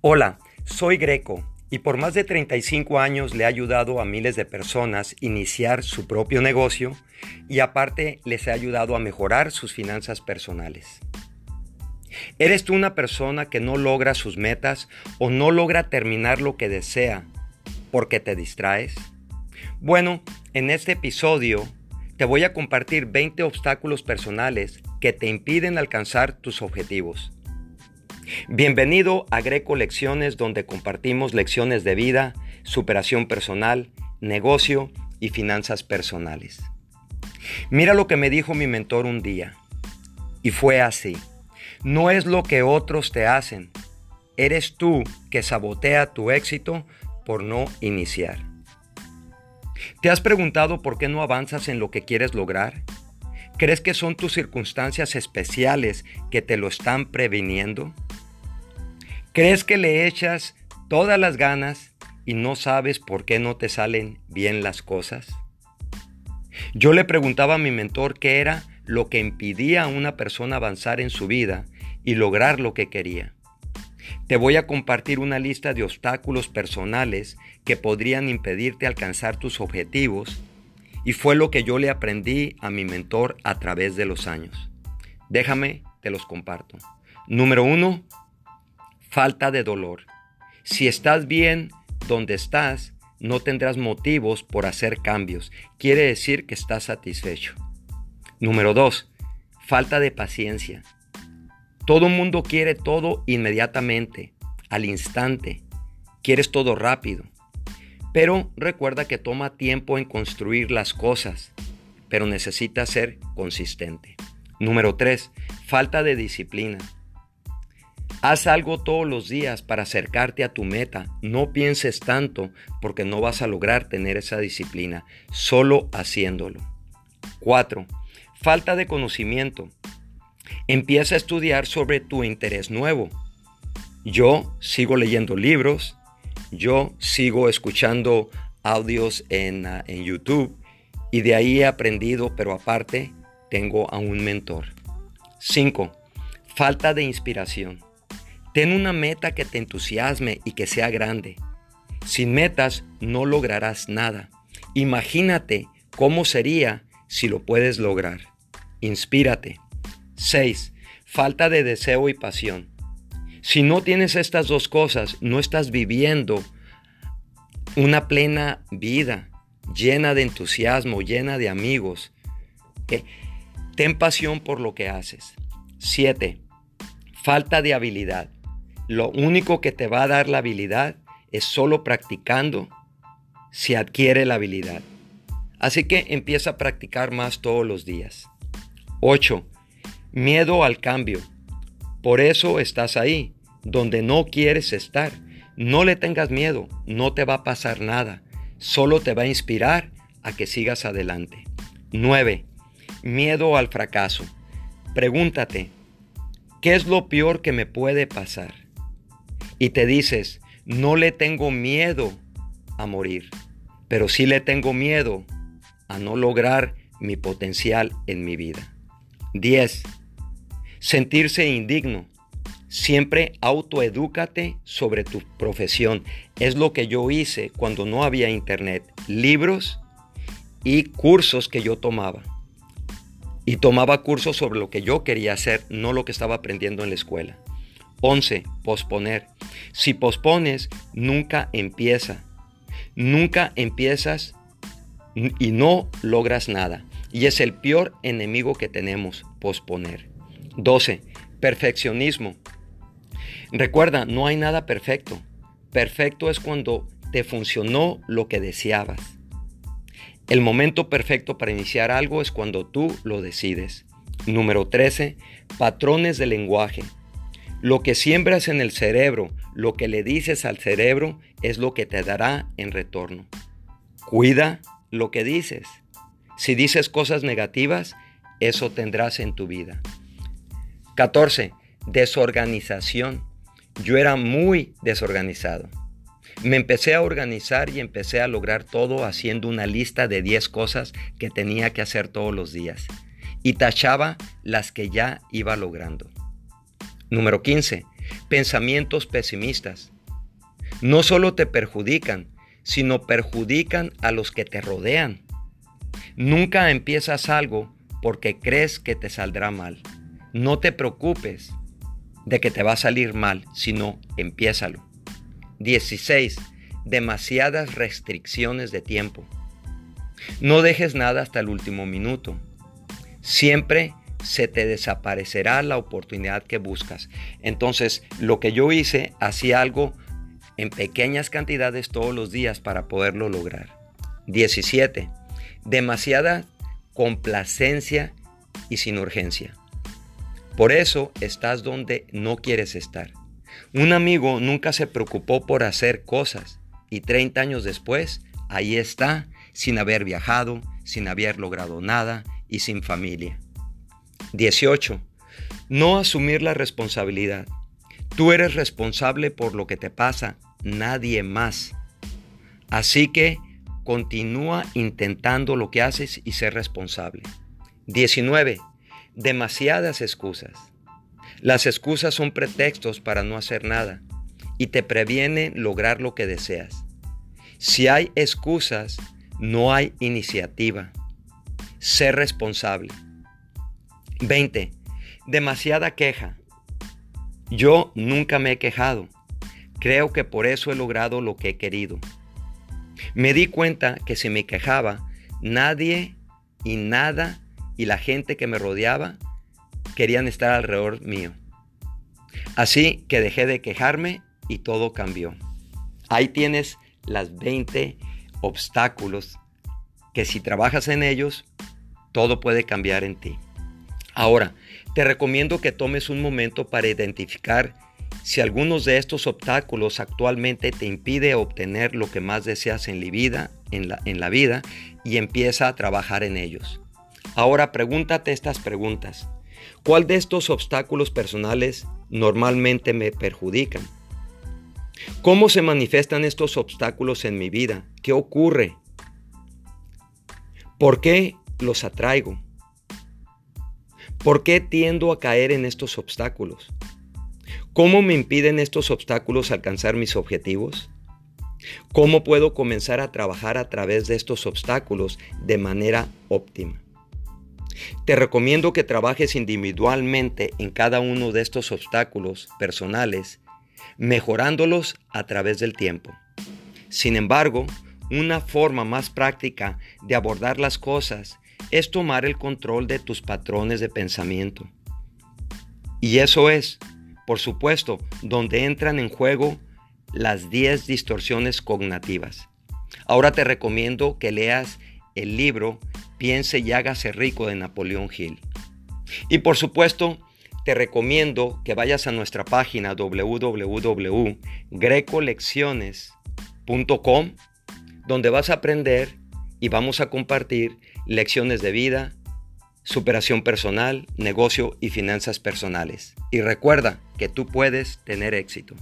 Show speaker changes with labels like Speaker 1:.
Speaker 1: Hola, soy Greco y por más de 35 años le he ayudado a miles de personas iniciar su propio negocio y aparte les he ayudado a mejorar sus finanzas personales. ¿Eres tú una persona que no logra sus metas o no logra terminar lo que desea porque te distraes? Bueno, en este episodio te voy a compartir 20 obstáculos personales que te impiden alcanzar tus objetivos. Bienvenido a Greco Lecciones donde compartimos lecciones de vida, superación personal, negocio y finanzas personales. Mira lo que me dijo mi mentor un día. Y fue así. No es lo que otros te hacen. Eres tú que sabotea tu éxito por no iniciar. ¿Te has preguntado por qué no avanzas en lo que quieres lograr? ¿Crees que son tus circunstancias especiales que te lo están previniendo? ¿Crees que le echas todas las ganas y no sabes por qué no te salen bien las cosas? Yo le preguntaba a mi mentor qué era lo que impidía a una persona avanzar en su vida y lograr lo que quería. Te voy a compartir una lista de obstáculos personales que podrían impedirte alcanzar tus objetivos y fue lo que yo le aprendí a mi mentor a través de los años. Déjame, te los comparto. Número uno, falta de dolor. Si estás bien donde estás, no tendrás motivos por hacer cambios. Quiere decir que estás satisfecho. Número 2. Falta de paciencia. Todo mundo quiere todo inmediatamente, al instante. Quieres todo rápido. Pero recuerda que toma tiempo en construir las cosas, pero necesitas ser consistente. Número 3. Falta de disciplina. Haz algo todos los días para acercarte a tu meta. No pienses tanto porque no vas a lograr tener esa disciplina, solo haciéndolo. 4. Falta de conocimiento. Empieza a estudiar sobre tu interés nuevo. Yo sigo leyendo libros, yo sigo escuchando audios en, ah, en YouTube y de ahí he aprendido, pero aparte tengo a un mentor. 5. Falta de inspiración. Ten una meta que te entusiasme y que sea grande. Sin metas no lograrás nada. Imagínate cómo sería si lo puedes lograr. Inspírate. 6. Falta de deseo y pasión. Si no tienes estas dos cosas, no estás viviendo una plena vida, llena de entusiasmo, llena de amigos. Ten pasión por lo que haces. 7. Falta de habilidad. Lo único que te va a dar la habilidad es solo practicando se adquiere la habilidad. Así que empieza a practicar más todos los días. 8. Miedo al cambio. Por eso estás ahí, donde no quieres estar. No le tengas miedo, no te va a pasar nada. Solo te va a inspirar a que sigas adelante. 9. Miedo al fracaso. Pregúntate, ¿qué es lo peor que me puede pasar? Y te dices, no le tengo miedo a morir, pero sí le tengo miedo a no lograr mi potencial en mi vida. 10. Sentirse indigno. Siempre autoedúcate sobre tu profesión. Es lo que yo hice cuando no había internet. Libros y cursos que yo tomaba. Y tomaba cursos sobre lo que yo quería hacer, no lo que estaba aprendiendo en la escuela. 11. Posponer. Si pospones, nunca empieza. Nunca empiezas y no logras nada. Y es el peor enemigo que tenemos, posponer. 12. Perfeccionismo. Recuerda, no hay nada perfecto. Perfecto es cuando te funcionó lo que deseabas. El momento perfecto para iniciar algo es cuando tú lo decides. Número 13. Patrones de lenguaje. Lo que siembras en el cerebro, lo que le dices al cerebro, es lo que te dará en retorno. Cuida lo que dices. Si dices cosas negativas, eso tendrás en tu vida. 14. Desorganización. Yo era muy desorganizado. Me empecé a organizar y empecé a lograr todo haciendo una lista de 10 cosas que tenía que hacer todos los días. Y tachaba las que ya iba logrando. Número 15. pensamientos pesimistas. No solo te perjudican, sino perjudican a los que te rodean. Nunca empiezas algo porque crees que te saldrá mal. No te preocupes de que te va a salir mal, sino empiézalo. 16. Demasiadas restricciones de tiempo. No dejes nada hasta el último minuto. Siempre se te desaparecerá la oportunidad que buscas. Entonces, lo que yo hice, hacía algo en pequeñas cantidades todos los días para poderlo lograr. 17. Demasiada complacencia y sin urgencia. Por eso estás donde no quieres estar. Un amigo nunca se preocupó por hacer cosas y 30 años después, ahí está, sin haber viajado, sin haber logrado nada y sin familia. 18. No asumir la responsabilidad. Tú eres responsable por lo que te pasa, nadie más. Así que continúa intentando lo que haces y ser responsable. 19. Demasiadas excusas. Las excusas son pretextos para no hacer nada y te previenen lograr lo que deseas. Si hay excusas, no hay iniciativa. Ser responsable. 20. Demasiada queja. Yo nunca me he quejado. Creo que por eso he logrado lo que he querido. Me di cuenta que si me quejaba, nadie y nada y la gente que me rodeaba querían estar alrededor mío. Así que dejé de quejarme y todo cambió. Ahí tienes las 20 obstáculos que si trabajas en ellos, todo puede cambiar en ti. Ahora, te recomiendo que tomes un momento para identificar si algunos de estos obstáculos actualmente te impide obtener lo que más deseas en la vida, en la, en la vida y empieza a trabajar en ellos. Ahora pregúntate estas preguntas. ¿Cuál de estos obstáculos personales normalmente me perjudican? ¿Cómo se manifiestan estos obstáculos en mi vida? ¿Qué ocurre? ¿Por qué los atraigo? ¿Por qué tiendo a caer en estos obstáculos? ¿Cómo me impiden estos obstáculos alcanzar mis objetivos? ¿Cómo puedo comenzar a trabajar a través de estos obstáculos de manera óptima? Te recomiendo que trabajes individualmente en cada uno de estos obstáculos personales, mejorándolos a través del tiempo. Sin embargo, una forma más práctica de abordar las cosas es tomar el control de tus patrones de pensamiento. Y eso es, por supuesto, donde entran en juego las 10 distorsiones cognitivas. Ahora te recomiendo que leas el libro Piense y hágase rico de Napoleón Hill. Y por supuesto, te recomiendo que vayas a nuestra página www.grecolecciones.com donde vas a aprender y vamos a compartir lecciones de vida, superación personal, negocio y finanzas personales. Y recuerda que tú puedes tener éxito.